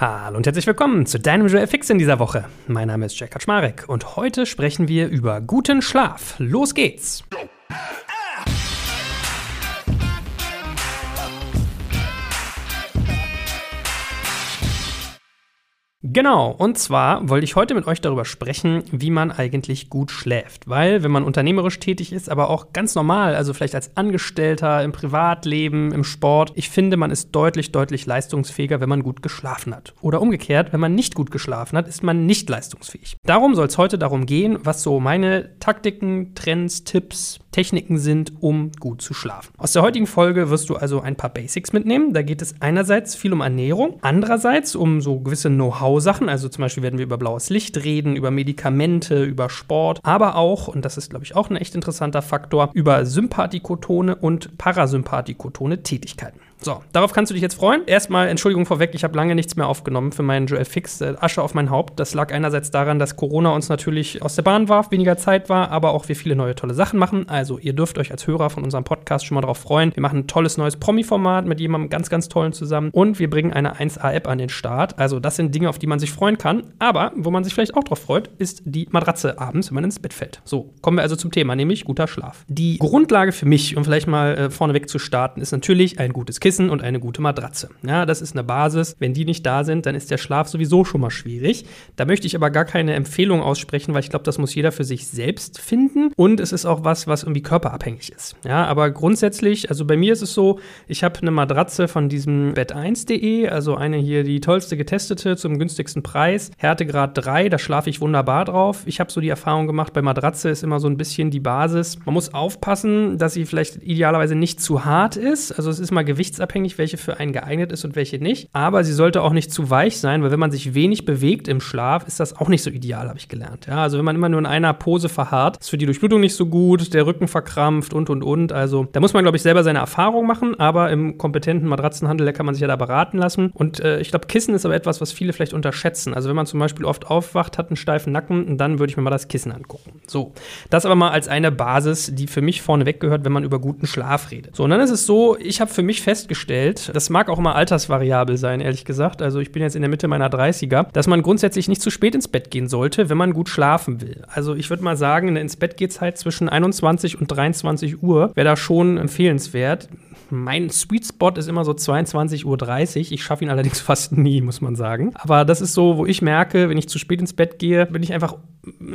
Hallo und herzlich willkommen zu deinem Joel Fix in dieser Woche. Mein Name ist Jack Kaczmarek und heute sprechen wir über guten Schlaf. Los geht's! Genau, und zwar wollte ich heute mit euch darüber sprechen, wie man eigentlich gut schläft. Weil, wenn man unternehmerisch tätig ist, aber auch ganz normal, also vielleicht als Angestellter im Privatleben, im Sport, ich finde, man ist deutlich, deutlich leistungsfähiger, wenn man gut geschlafen hat. Oder umgekehrt, wenn man nicht gut geschlafen hat, ist man nicht leistungsfähig. Darum soll es heute darum gehen, was so meine Taktiken, Trends, Tipps, Techniken sind, um gut zu schlafen. Aus der heutigen Folge wirst du also ein paar Basics mitnehmen. Da geht es einerseits viel um Ernährung, andererseits um so gewisse Know-how-Sachen. Also zum Beispiel werden wir über blaues Licht reden, über Medikamente, über Sport, aber auch, und das ist, glaube ich, auch ein echt interessanter Faktor, über Sympathikotone und Parasympathikotone Tätigkeiten. So, darauf kannst du dich jetzt freuen. Erstmal Entschuldigung vorweg, ich habe lange nichts mehr aufgenommen für meinen Joel Fix. Äh, Asche auf mein Haupt. Das lag einerseits daran, dass Corona uns natürlich aus der Bahn warf, weniger Zeit war, aber auch wir viele neue tolle Sachen machen. Also, ihr dürft euch als Hörer von unserem Podcast schon mal darauf freuen. Wir machen ein tolles neues Promi-Format mit jemandem ganz, ganz tollen zusammen und wir bringen eine 1A-App an den Start. Also, das sind Dinge, auf die man sich freuen kann. Aber wo man sich vielleicht auch drauf freut, ist die Matratze abends, wenn man ins Bett fällt. So, kommen wir also zum Thema, nämlich guter Schlaf. Die Grundlage für mich, um vielleicht mal äh, vorneweg zu starten, ist natürlich ein gutes Kissen und eine gute Matratze. Ja, das ist eine Basis. Wenn die nicht da sind, dann ist der Schlaf sowieso schon mal schwierig. Da möchte ich aber gar keine Empfehlung aussprechen, weil ich glaube, das muss jeder für sich selbst finden. Und es ist auch was, was irgendwie körperabhängig ist. Ja, aber grundsätzlich, also bei mir ist es so, ich habe eine Matratze von diesem Bett1.de, also eine hier die tollste getestete zum günstigsten Preis. Härtegrad 3, da schlafe ich wunderbar drauf. Ich habe so die Erfahrung gemacht, bei Matratze ist immer so ein bisschen die Basis. Man muss aufpassen, dass sie vielleicht idealerweise nicht zu hart ist. Also es ist mal gewichtsabhängig, welche für einen geeignet ist und welche nicht. Aber sie sollte auch nicht zu weich sein, weil wenn man sich wenig bewegt im Schlaf, ist das auch nicht so ideal, habe ich gelernt. Ja, also wenn man immer nur in einer Pose verharrt, ist für die Durchblutung nicht so gut, der Rücken verkrampft und und und. Also da muss man, glaube ich, selber seine Erfahrung machen, aber im kompetenten Matratzenhandel kann man sich ja da beraten lassen. Und äh, ich glaube, Kissen ist aber etwas, was viele vielleicht unterschätzen. Also wenn man zum Beispiel oft aufwacht, hat einen steifen Nacken, dann würde ich mir mal das Kissen angucken. So, das aber mal als eine Basis, die für mich vorneweg gehört, wenn man über guten Schlaf redet. So, und dann ist es so, ich habe für mich festgestellt, das mag auch immer altersvariabel sein, ehrlich gesagt. Also ich bin jetzt in der Mitte meiner 30er, dass man grundsätzlich nicht zu spät ins Bett gehen sollte, wenn man gut schlafen will. Also ich würde mal sagen, eine ins Bett geht Zeit zwischen 21 und 23 Uhr wäre da schon empfehlenswert. Mein Sweet Spot ist immer so 22.30 Uhr. Ich schaffe ihn allerdings fast nie, muss man sagen. Aber das ist so, wo ich merke, wenn ich zu spät ins Bett gehe, bin ich einfach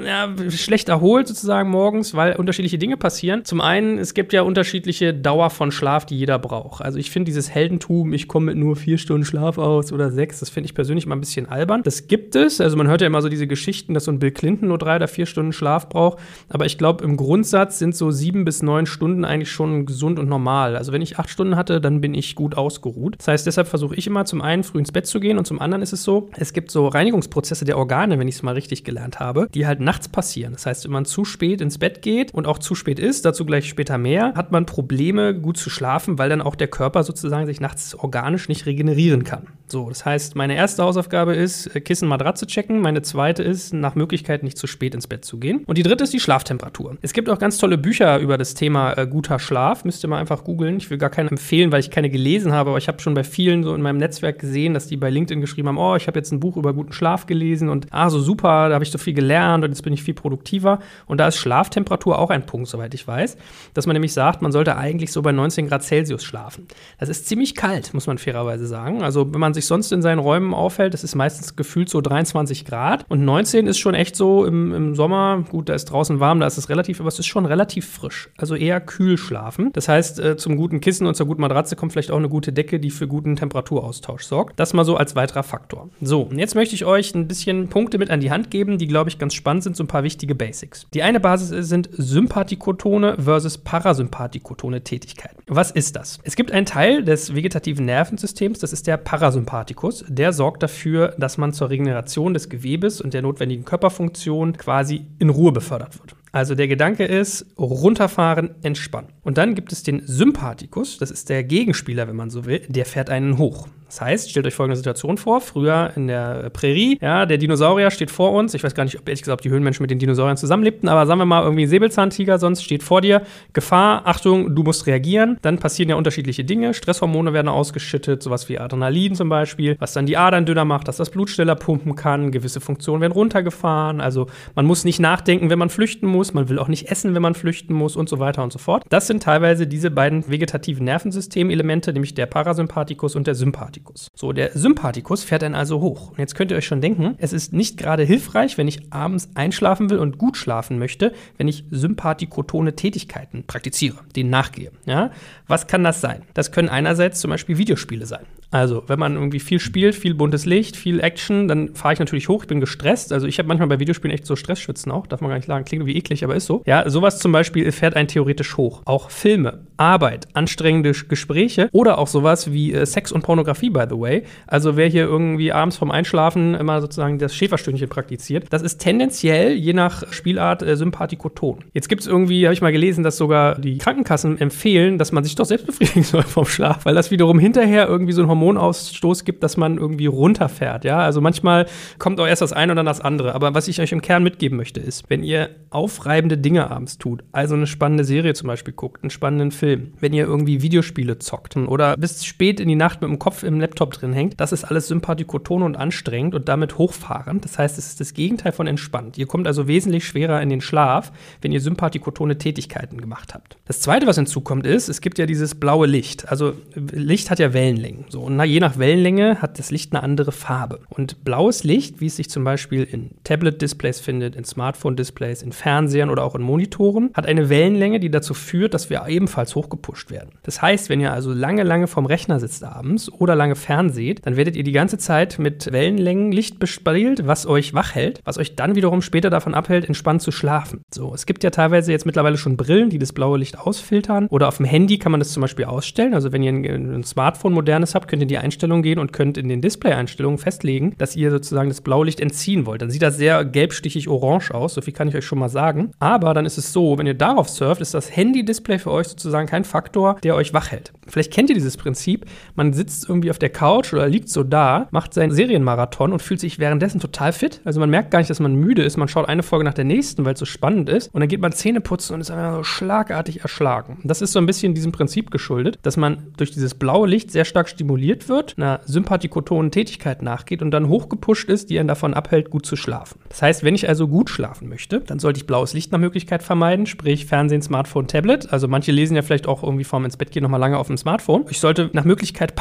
ja, schlecht erholt sozusagen morgens, weil unterschiedliche Dinge passieren. Zum einen, es gibt ja unterschiedliche Dauer von Schlaf, die jeder braucht. Also ich finde dieses Heldentum, ich komme mit nur vier Stunden Schlaf aus oder sechs, das finde ich persönlich mal ein bisschen albern. Das gibt es. Also man hört ja immer so diese Geschichten, dass so ein Bill Clinton nur drei oder vier Stunden Schlaf braucht. Aber ich glaube, im Grundsatz sind so sieben bis neun Stunden eigentlich schon gesund und normal. Also wenn ich acht Stunden hatte, dann bin ich gut ausgeruht. Das heißt, deshalb versuche ich immer zum einen früh ins Bett zu gehen und zum anderen ist es so, es gibt so Reinigungsprozesse der Organe, wenn ich es mal richtig gelernt habe, die halt nachts passieren. Das heißt, wenn man zu spät ins Bett geht und auch zu spät ist, dazu gleich später mehr, hat man Probleme, gut zu schlafen, weil dann auch der Körper sozusagen sich nachts organisch nicht regenerieren kann. So, das heißt, meine erste Hausaufgabe ist, äh, Kissen, Matratze checken. Meine zweite ist, nach Möglichkeit nicht zu spät ins Bett zu gehen. Und die dritte ist die Schlaftemperatur. Es gibt auch ganz tolle Bücher über das Thema äh, guter Schlaf. Müsst ihr mal einfach googeln. Ich will gar keine empfehlen, weil ich keine gelesen habe, aber ich habe schon bei vielen so in meinem Netzwerk gesehen, dass die bei LinkedIn geschrieben haben, oh, ich habe jetzt ein Buch über guten Schlaf gelesen und ah, so super, da habe ich so viel gelernt und jetzt bin ich viel produktiver. Und da ist Schlaftemperatur auch ein Punkt, soweit ich weiß, dass man nämlich sagt, man sollte eigentlich so bei 19 Grad Celsius schlafen. Das ist ziemlich kalt, muss man fairerweise sagen. Also wenn man sich sonst in seinen Räumen aufhält, das ist meistens gefühlt so 23 Grad und 19 ist schon echt so im, im Sommer, gut, da ist draußen warm, da ist es relativ, aber es ist schon relativ frisch. Also eher kühl schlafen. Das heißt, äh, zum guten Kissen und zur guten Matratze kommt vielleicht auch eine gute Decke, die für guten Temperaturaustausch sorgt. Das mal so als weiterer Faktor. So, und jetzt möchte ich euch ein bisschen Punkte mit an die Hand geben, die, glaube ich, ganz spannend sind, so ein paar wichtige Basics. Die eine Basis sind Sympathikotone versus Parasympathikotone Tätigkeiten. Was ist das? Es gibt einen Teil des vegetativen Nervensystems, das ist der Parasympathikus. Der sorgt dafür, dass man zur Regeneration des Gewebes und der notwendigen Körperfunktion quasi in Ruhe befördert wird. Also der Gedanke ist, runterfahren, entspannen. Und dann gibt es den Sympathikus, das ist der Gegenspieler, wenn man so will, der fährt einen hoch. Das heißt, stellt euch folgende Situation vor: Früher in der Prärie, ja, der Dinosaurier steht vor uns. Ich weiß gar nicht, ob ehrlich gesagt die Höhlenmenschen mit den Dinosauriern zusammenlebten, aber sagen wir mal irgendwie Säbelzahntiger, sonst steht vor dir. Gefahr, Achtung, du musst reagieren. Dann passieren ja unterschiedliche Dinge. Stresshormone werden ausgeschüttet, sowas wie Adrenalin zum Beispiel, was dann die Adern dünner macht, dass das Blut schneller pumpen kann. Gewisse Funktionen werden runtergefahren. Also man muss nicht nachdenken, wenn man flüchten muss. Man will auch nicht essen, wenn man flüchten muss und so weiter und so fort. Das sind teilweise diese beiden vegetativen Nervensystemelemente, nämlich der Parasympathikus und der Sympathikus. So, der Sympathikus fährt dann also hoch. Und jetzt könnt ihr euch schon denken, es ist nicht gerade hilfreich, wenn ich abends einschlafen will und gut schlafen möchte, wenn ich sympathikotone Tätigkeiten praktiziere, denen nachgehe. Ja? Was kann das sein? Das können einerseits zum Beispiel Videospiele sein. Also, wenn man irgendwie viel spielt, viel buntes Licht, viel Action, dann fahre ich natürlich hoch, ich bin gestresst. Also, ich habe manchmal bei Videospielen echt so Stressschützen auch, darf man gar nicht sagen, klingt irgendwie eklig, aber ist so. Ja, sowas zum Beispiel fährt einen theoretisch hoch. Auch Filme, Arbeit, anstrengende Gespräche oder auch sowas wie äh, Sex und Pornografie, by the way. Also, wer hier irgendwie abends vorm Einschlafen immer sozusagen das Schäferstündchen praktiziert, das ist tendenziell je nach Spielart äh, Sympathikoton. Jetzt gibt es irgendwie, habe ich mal gelesen, dass sogar die Krankenkassen empfehlen, dass man sich doch selbst befriedigen soll vom Schlaf, weil das wiederum hinterher irgendwie so ein Hormon Hormonausstoß gibt, dass man irgendwie runterfährt. Ja, also manchmal kommt auch erst das eine und dann das andere. Aber was ich euch im Kern mitgeben möchte, ist, wenn ihr aufreibende Dinge abends tut, also eine spannende Serie zum Beispiel guckt, einen spannenden Film, wenn ihr irgendwie Videospiele zockt oder bis spät in die Nacht mit dem Kopf im Laptop drin hängt, das ist alles sympathikoton und anstrengend und damit hochfahrend. Das heißt, es ist das Gegenteil von entspannt. Ihr kommt also wesentlich schwerer in den Schlaf, wenn ihr sympathikotone Tätigkeiten gemacht habt. Das zweite, was hinzukommt, ist, es gibt ja dieses blaue Licht. Also Licht hat ja Wellenlängen. So, und und je nach Wellenlänge hat das Licht eine andere Farbe. Und blaues Licht, wie es sich zum Beispiel in Tablet-Displays findet, in Smartphone-Displays, in Fernsehern oder auch in Monitoren, hat eine Wellenlänge, die dazu führt, dass wir ebenfalls hochgepusht werden. Das heißt, wenn ihr also lange, lange vorm Rechner sitzt abends oder lange fernseht, dann werdet ihr die ganze Zeit mit Wellenlängenlicht bespielt, was euch wach hält, was euch dann wiederum später davon abhält, entspannt zu schlafen. So, es gibt ja teilweise jetzt mittlerweile schon Brillen, die das blaue Licht ausfiltern. Oder auf dem Handy kann man das zum Beispiel ausstellen. Also wenn ihr ein, ein Smartphone modernes habt, könnt ihr in die Einstellungen gehen und könnt in den Display-Einstellungen festlegen, dass ihr sozusagen das Blaulicht entziehen wollt. Dann sieht das sehr gelbstichig orange aus, so viel kann ich euch schon mal sagen. Aber dann ist es so, wenn ihr darauf surft, ist das Handy-Display für euch sozusagen kein Faktor, der euch wach hält. Vielleicht kennt ihr dieses Prinzip, man sitzt irgendwie auf der Couch oder liegt so da, macht seinen Serienmarathon und fühlt sich währenddessen total fit. Also man merkt gar nicht, dass man müde ist, man schaut eine Folge nach der nächsten, weil es so spannend ist und dann geht man Zähne putzen und ist einfach so schlagartig erschlagen. Das ist so ein bisschen diesem Prinzip geschuldet, dass man durch dieses blaue Licht sehr stark stimuliert wird einer sympathikotonen Tätigkeit nachgeht und dann hochgepusht ist, die einen davon abhält, gut zu schlafen. Das heißt, wenn ich also gut schlafen möchte, dann sollte ich blaues Licht nach Möglichkeit vermeiden, sprich Fernsehen, Smartphone, Tablet. Also manche lesen ja vielleicht auch irgendwie vorm ins Bett gehen nochmal lange auf dem Smartphone. Ich sollte nach Möglichkeit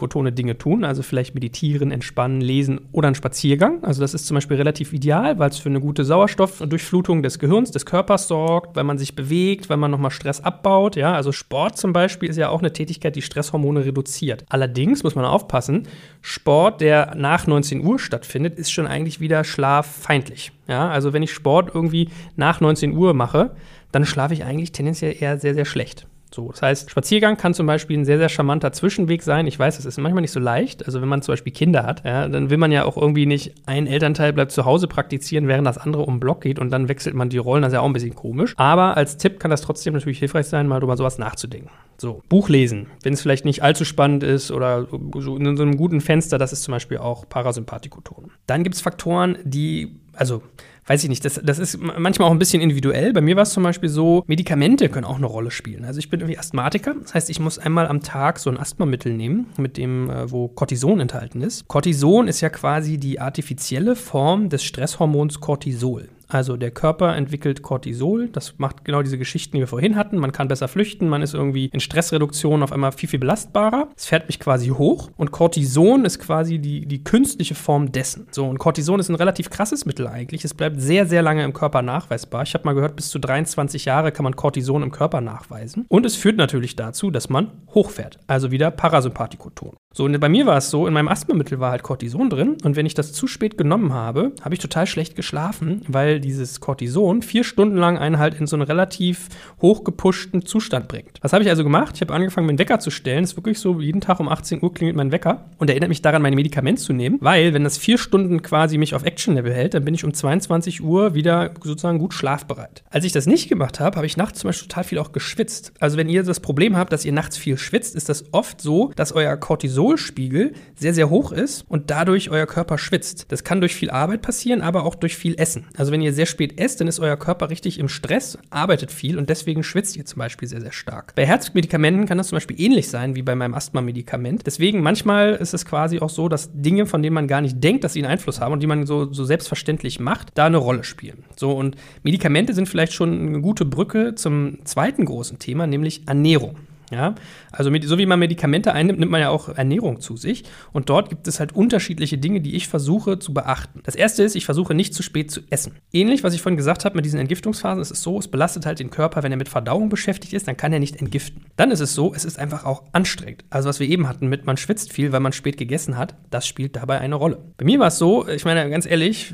parasympathikotone Dinge tun, also vielleicht meditieren, entspannen, lesen oder einen Spaziergang. Also das ist zum Beispiel relativ ideal, weil es für eine gute Sauerstoffdurchflutung des Gehirns, des Körpers sorgt, weil man sich bewegt, weil man nochmal Stress abbaut. Ja, also Sport zum Beispiel ist ja auch eine Tätigkeit, die Stresshormone reduziert. Allerdings muss man aufpassen. Sport, der nach 19 Uhr stattfindet, ist schon eigentlich wieder schlaffeindlich. Ja, also wenn ich Sport irgendwie nach 19 Uhr mache, dann schlafe ich eigentlich tendenziell eher sehr, sehr schlecht. So, das heißt, Spaziergang kann zum Beispiel ein sehr, sehr charmanter Zwischenweg sein. Ich weiß, es ist manchmal nicht so leicht. Also wenn man zum Beispiel Kinder hat, ja, dann will man ja auch irgendwie nicht, ein Elternteil bleibt zu Hause praktizieren, während das andere um den Block geht und dann wechselt man die Rollen. Das ist ja auch ein bisschen komisch. Aber als Tipp kann das trotzdem natürlich hilfreich sein, mal über sowas nachzudenken. So, Buch lesen, wenn es vielleicht nicht allzu spannend ist oder so in so einem guten Fenster, das ist zum Beispiel auch Parasympathikoton. Dann gibt es Faktoren, die, also weiß ich nicht, das, das ist manchmal auch ein bisschen individuell. Bei mir war es zum Beispiel so, Medikamente können auch eine Rolle spielen. Also ich bin irgendwie Asthmatiker, das heißt, ich muss einmal am Tag so ein Asthmamittel nehmen, mit dem, äh, wo Cortison enthalten ist. Cortison ist ja quasi die artifizielle Form des Stresshormons Cortisol. Also der Körper entwickelt Cortisol, das macht genau diese Geschichten, die wir vorhin hatten. Man kann besser flüchten, man ist irgendwie in Stressreduktion auf einmal viel, viel belastbarer. Es fährt mich quasi hoch und Cortison ist quasi die, die künstliche Form dessen. So, und Cortison ist ein relativ krasses Mittel eigentlich. Es bleibt sehr, sehr lange im Körper nachweisbar. Ich habe mal gehört, bis zu 23 Jahre kann man Cortison im Körper nachweisen. Und es führt natürlich dazu, dass man hochfährt, also wieder Parasympathikoton. So, und bei mir war es so, in meinem Asthmamittel war halt Cortison drin und wenn ich das zu spät genommen habe, habe ich total schlecht geschlafen, weil dieses Cortison vier Stunden lang einen halt in so einen relativ hochgepushten Zustand bringt. Was habe ich also gemacht? Ich habe angefangen, meinen Wecker zu stellen. Es ist wirklich so, jeden Tag um 18 Uhr klingelt mein Wecker und erinnert mich daran, mein Medikament zu nehmen, weil wenn das vier Stunden quasi mich auf Action-Level hält, dann bin ich um 22 Uhr wieder sozusagen gut schlafbereit. Als ich das nicht gemacht habe, habe ich nachts zum Beispiel total viel auch geschwitzt. Also wenn ihr das Problem habt, dass ihr nachts viel schwitzt, ist das oft so, dass euer Cortison Cortisolspiegel sehr, sehr hoch ist und dadurch euer Körper schwitzt. Das kann durch viel Arbeit passieren, aber auch durch viel Essen. Also wenn ihr sehr spät esst, dann ist euer Körper richtig im Stress, arbeitet viel und deswegen schwitzt ihr zum Beispiel sehr, sehr stark. Bei Herzmedikamenten kann das zum Beispiel ähnlich sein wie bei meinem Asthma-Medikament. Deswegen manchmal ist es quasi auch so, dass Dinge, von denen man gar nicht denkt, dass sie einen Einfluss haben und die man so, so selbstverständlich macht, da eine Rolle spielen. So und Medikamente sind vielleicht schon eine gute Brücke zum zweiten großen Thema, nämlich Ernährung. Ja, also mit, so wie man Medikamente einnimmt, nimmt man ja auch Ernährung zu sich. Und dort gibt es halt unterschiedliche Dinge, die ich versuche zu beachten. Das erste ist, ich versuche nicht zu spät zu essen. Ähnlich, was ich vorhin gesagt habe mit diesen Entgiftungsphasen, ist es so, es belastet halt den Körper, wenn er mit Verdauung beschäftigt ist, dann kann er nicht entgiften. Dann ist es so, es ist einfach auch anstrengend. Also was wir eben hatten mit, man schwitzt viel, weil man spät gegessen hat, das spielt dabei eine Rolle. Bei mir war es so, ich meine ganz ehrlich,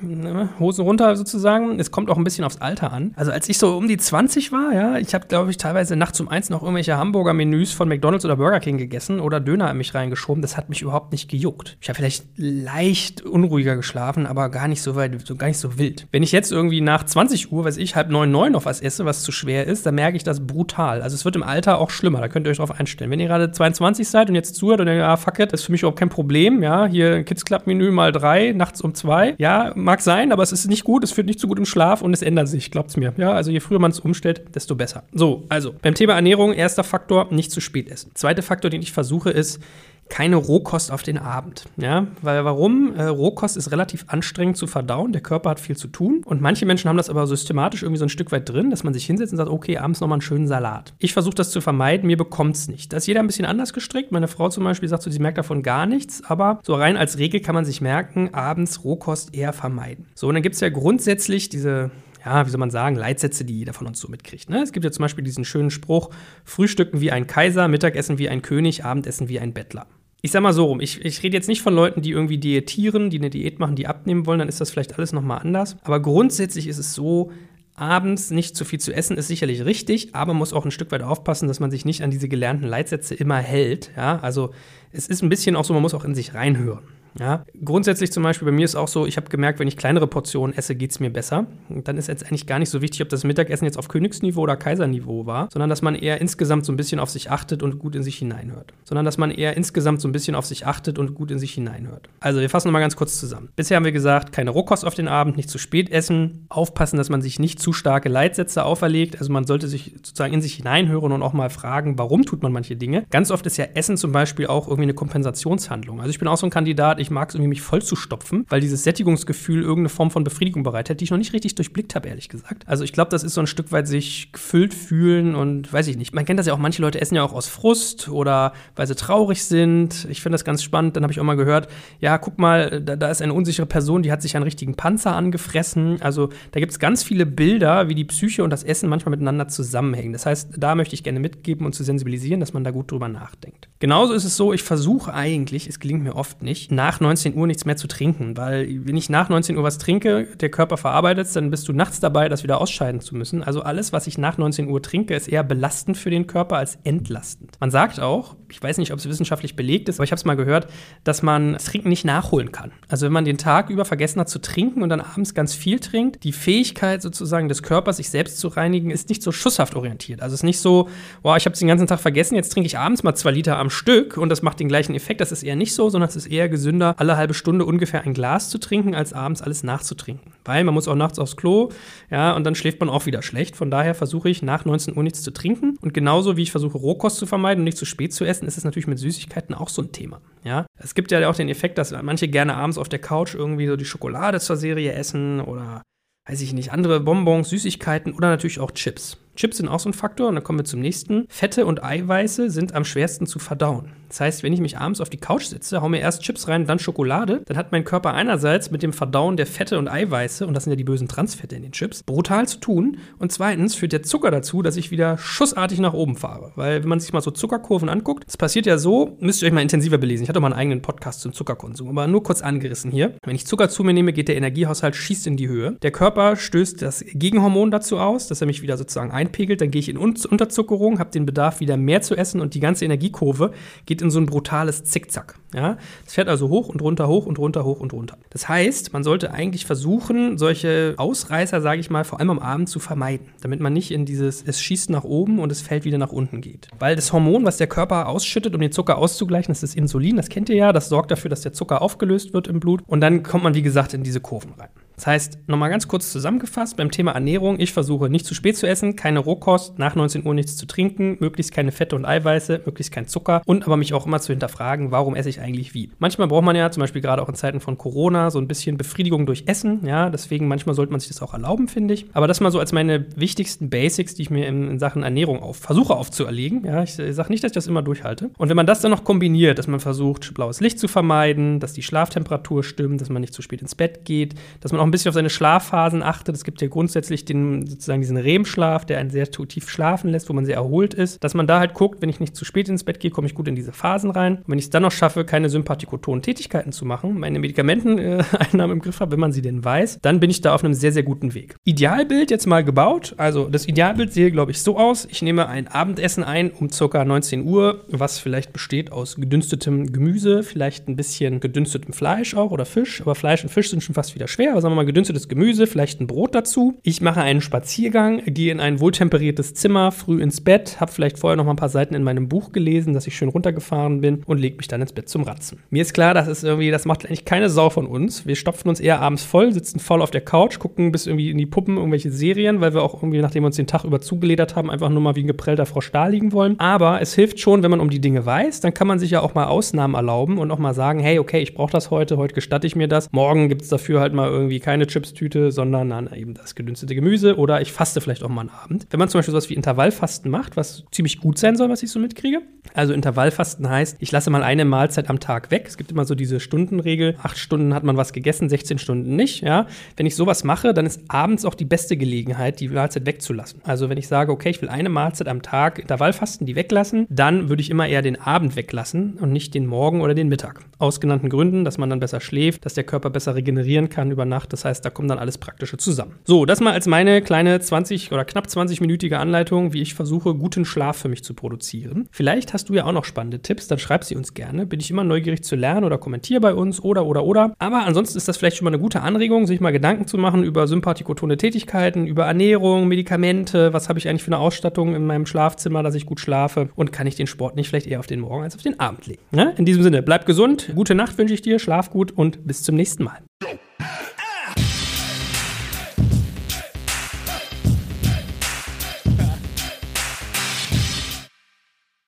ne, Hosen runter sozusagen. Es kommt auch ein bisschen aufs Alter an. Also als ich so um die 20 war, ja, ich habe, glaube ich, teilweise nachts um eins noch irgendwelche Hamburger-Menüs von McDonalds oder Burger King gegessen oder Döner in mich reingeschoben. Das hat mich überhaupt nicht gejuckt. Ich habe vielleicht leicht unruhiger geschlafen, aber gar nicht so weit, so gar nicht so wild. Wenn ich jetzt irgendwie nach 20 Uhr, weiß ich, halb neun, neun noch was esse, was zu schwer ist, dann merke ich das brutal. Also es wird im Alter auch schlimmer. Da könnt ihr euch drauf einstellen. Wenn ihr gerade 22 seid und jetzt zuhört und ihr, ja, fuck it, das ist für mich überhaupt kein Problem. Ja, hier Kids Club Menü mal drei, nachts um zwei. Ja, mag sein, aber es ist nicht gut, es führt nicht zu gutem Schlaf und es ändert sich, glaubt's mir. Ja, also je früher man es umstellt, desto besser. So, also beim Thema Ernährung, erster Faktor, nicht zu spät essen. Zweiter Faktor, den ich versuche, ist, keine Rohkost auf den Abend. Ja, weil warum? Äh, Rohkost ist relativ anstrengend zu verdauen. Der Körper hat viel zu tun. Und manche Menschen haben das aber systematisch irgendwie so ein Stück weit drin, dass man sich hinsetzt und sagt, okay, abends nochmal einen schönen Salat. Ich versuche das zu vermeiden, mir bekommt es nicht. Da ist jeder ein bisschen anders gestrickt. Meine Frau zum Beispiel sagt so, sie merkt davon gar nichts, aber so rein als Regel kann man sich merken, abends Rohkost eher vermeiden. So, und dann gibt es ja grundsätzlich diese ja, wie soll man sagen, Leitsätze, die jeder von uns so mitkriegt. Ne? Es gibt ja zum Beispiel diesen schönen Spruch, Frühstücken wie ein Kaiser, Mittagessen wie ein König, Abendessen wie ein Bettler ich sag mal so rum, ich, ich rede jetzt nicht von Leuten, die irgendwie diätieren, die eine Diät machen, die abnehmen wollen, dann ist das vielleicht alles nochmal anders. Aber grundsätzlich ist es so, abends nicht zu viel zu essen ist sicherlich richtig, aber man muss auch ein Stück weit aufpassen, dass man sich nicht an diese gelernten Leitsätze immer hält. Ja, also es ist ein bisschen auch so, man muss auch in sich reinhören. Ja, grundsätzlich zum Beispiel bei mir ist auch so, ich habe gemerkt, wenn ich kleinere Portionen esse, geht es mir besser. Und dann ist jetzt eigentlich gar nicht so wichtig, ob das Mittagessen jetzt auf Königsniveau oder Kaiserniveau war, sondern dass man eher insgesamt so ein bisschen auf sich achtet und gut in sich hineinhört. Sondern dass man eher insgesamt so ein bisschen auf sich achtet und gut in sich hineinhört. Also wir fassen nochmal ganz kurz zusammen. Bisher haben wir gesagt, keine Rohkost auf den Abend, nicht zu spät essen, aufpassen, dass man sich nicht zu starke Leitsätze auferlegt. Also man sollte sich sozusagen in sich hineinhören und auch mal fragen, warum tut man manche Dinge. Ganz oft ist ja Essen zum Beispiel auch irgendwie eine Kompensationshandlung. Also ich bin auch so ein Kandidat, ich ich mag es irgendwie, mich voll zu stopfen, weil dieses Sättigungsgefühl irgendeine Form von Befriedigung bereitet, die ich noch nicht richtig durchblickt habe, ehrlich gesagt. Also ich glaube, das ist so ein Stück weit sich gefüllt fühlen und weiß ich nicht. Man kennt das ja auch, manche Leute essen ja auch aus Frust oder weil sie traurig sind. Ich finde das ganz spannend. Dann habe ich auch mal gehört, ja, guck mal, da, da ist eine unsichere Person, die hat sich einen richtigen Panzer angefressen. Also da gibt es ganz viele Bilder, wie die Psyche und das Essen manchmal miteinander zusammenhängen. Das heißt, da möchte ich gerne mitgeben und zu sensibilisieren, dass man da gut drüber nachdenkt. Genauso ist es so, ich versuche eigentlich, es gelingt mir oft nicht, nach nach 19 Uhr nichts mehr zu trinken, weil wenn ich nach 19 Uhr was trinke, der Körper verarbeitet es, dann bist du nachts dabei, das wieder ausscheiden zu müssen. Also alles, was ich nach 19 Uhr trinke, ist eher belastend für den Körper als entlastend. Man sagt auch, ich weiß nicht, ob es wissenschaftlich belegt ist, aber ich habe es mal gehört, dass man das Trinken nicht nachholen kann. Also wenn man den Tag über vergessen hat zu trinken und dann abends ganz viel trinkt, die Fähigkeit sozusagen des Körpers, sich selbst zu reinigen, ist nicht so schusshaft orientiert. Also es ist nicht so, boah, ich habe es den ganzen Tag vergessen, jetzt trinke ich abends mal zwei Liter am Stück und das macht den gleichen Effekt. Das ist eher nicht so, sondern es ist eher gesünder, alle halbe Stunde ungefähr ein Glas zu trinken, als abends alles nachzutrinken. Weil man muss auch nachts aufs Klo, ja, und dann schläft man auch wieder schlecht. Von daher versuche ich nach 19 Uhr nichts zu trinken. Und genauso wie ich versuche, Rohkost zu vermeiden und nicht zu spät zu essen, ist es natürlich mit Süßigkeiten auch so ein Thema. Ja, es gibt ja auch den Effekt, dass manche gerne abends auf der Couch irgendwie so die Schokolade zur Serie essen oder weiß ich nicht, andere Bonbons, Süßigkeiten oder natürlich auch Chips. Chips sind auch so ein Faktor und dann kommen wir zum nächsten. Fette und Eiweiße sind am schwersten zu verdauen. Das heißt, wenn ich mich abends auf die Couch setze, hau mir erst Chips rein, dann Schokolade, dann hat mein Körper einerseits mit dem Verdauen der Fette und Eiweiße, und das sind ja die bösen Transfette in den Chips, brutal zu tun. Und zweitens führt der Zucker dazu, dass ich wieder schussartig nach oben fahre. Weil, wenn man sich mal so Zuckerkurven anguckt, das passiert ja so, müsst ihr euch mal intensiver belesen. Ich hatte mal einen eigenen Podcast zum Zuckerkonsum, aber nur kurz angerissen hier. Wenn ich Zucker zu mir nehme, geht der Energiehaushalt schießt in die Höhe. Der Körper stößt das Gegenhormon dazu aus, dass er mich wieder sozusagen ein einpegelt, dann gehe ich in Unterzuckerung, habe den Bedarf wieder mehr zu essen und die ganze Energiekurve geht in so ein brutales Zickzack. Ja? Das fährt also hoch und runter, hoch und runter, hoch und runter. Das heißt, man sollte eigentlich versuchen, solche Ausreißer, sage ich mal, vor allem am Abend zu vermeiden, damit man nicht in dieses, es schießt nach oben und es fällt wieder nach unten geht. Weil das Hormon, was der Körper ausschüttet, um den Zucker auszugleichen, das ist Insulin, das kennt ihr ja, das sorgt dafür, dass der Zucker aufgelöst wird im Blut und dann kommt man, wie gesagt, in diese Kurven rein. Das heißt, nochmal ganz kurz zusammengefasst, beim Thema Ernährung, ich versuche nicht zu spät zu essen, keine Rohkost, nach 19 Uhr nichts zu trinken, möglichst keine Fette und Eiweiße, möglichst kein Zucker und aber mich auch immer zu hinterfragen, warum esse ich eigentlich wie. Manchmal braucht man ja, zum Beispiel gerade auch in Zeiten von Corona, so ein bisschen Befriedigung durch Essen, ja, deswegen manchmal sollte man sich das auch erlauben, finde ich. Aber das mal so als meine wichtigsten Basics, die ich mir in, in Sachen Ernährung auf, versuche aufzuerlegen, ja, ich, ich sage nicht, dass ich das immer durchhalte. Und wenn man das dann noch kombiniert, dass man versucht, blaues Licht zu vermeiden, dass die Schlaftemperatur stimmt, dass man nicht zu spät ins Bett geht, dass man auch ein bisschen auf seine Schlafphasen achtet. Es gibt ja grundsätzlich den, sozusagen diesen REM-Schlaf, der einen sehr tief schlafen lässt, wo man sehr erholt ist. Dass man da halt guckt, wenn ich nicht zu spät ins Bett gehe, komme ich gut in diese Phasen rein. Und wenn ich es dann noch schaffe, keine sympathikotonen Tätigkeiten zu machen, meine Medikamenteneinnahme im Griff habe, wenn man sie denn weiß, dann bin ich da auf einem sehr, sehr guten Weg. Idealbild jetzt mal gebaut. Also das Idealbild sehe, glaube ich, so aus. Ich nehme ein Abendessen ein um ca. 19 Uhr, was vielleicht besteht aus gedünstetem Gemüse, vielleicht ein bisschen gedünstetem Fleisch auch oder Fisch. Aber Fleisch und Fisch sind schon fast wieder schwer. Aber sagen wir mal gedünstetes Gemüse, vielleicht ein Brot dazu. Ich mache einen Spaziergang, gehe in ein wohltemperiertes Zimmer, früh ins Bett, habe vielleicht vorher noch mal ein paar Seiten in meinem Buch gelesen, dass ich schön runtergefahren bin und lege mich dann ins Bett zum Ratzen. Mir ist klar, das ist irgendwie, das macht eigentlich keine Sau von uns. Wir stopfen uns eher abends voll, sitzen voll auf der Couch, gucken bis irgendwie in die Puppen irgendwelche Serien, weil wir auch irgendwie, nachdem wir uns den Tag über zugeledert haben, einfach nur mal wie ein geprellter Frosch da liegen wollen. Aber es hilft schon, wenn man um die Dinge weiß, dann kann man sich ja auch mal Ausnahmen erlauben und auch mal sagen, hey, okay, ich brauche das heute, heute gestatte ich mir das. Morgen gibt es dafür halt mal irgendwie keine Chipstüte, sondern dann eben das gedünstete Gemüse oder ich faste vielleicht auch mal einen Abend. Wenn man zum Beispiel sowas wie Intervallfasten macht, was ziemlich gut sein soll, was ich so mitkriege. Also Intervallfasten heißt, ich lasse mal eine Mahlzeit am Tag weg. Es gibt immer so diese Stundenregel. Acht Stunden hat man was gegessen, 16 Stunden nicht. Ja, wenn ich sowas mache, dann ist abends auch die beste Gelegenheit, die Mahlzeit wegzulassen. Also wenn ich sage, okay, ich will eine Mahlzeit am Tag Intervallfasten, die weglassen, dann würde ich immer eher den Abend weglassen und nicht den Morgen oder den Mittag. Aus genannten Gründen, dass man dann besser schläft, dass der Körper besser regenerieren kann über Nacht. Das heißt, da kommt dann alles Praktische zusammen. So, das mal als meine kleine 20 oder knapp 20-minütige Anleitung, wie ich versuche, guten Schlaf für mich zu produzieren. Vielleicht hast du ja auch noch spannende Tipps, dann schreib sie uns gerne. Bin ich immer neugierig zu lernen oder kommentiere bei uns oder, oder, oder. Aber ansonsten ist das vielleicht schon mal eine gute Anregung, sich mal Gedanken zu machen über sympathikotone Tätigkeiten, über Ernährung, Medikamente, was habe ich eigentlich für eine Ausstattung in meinem Schlafzimmer, dass ich gut schlafe und kann ich den Sport nicht vielleicht eher auf den Morgen als auf den Abend legen. Ja? In diesem Sinne, bleib gesund, gute Nacht wünsche ich dir, schlaf gut und bis zum nächsten Mal.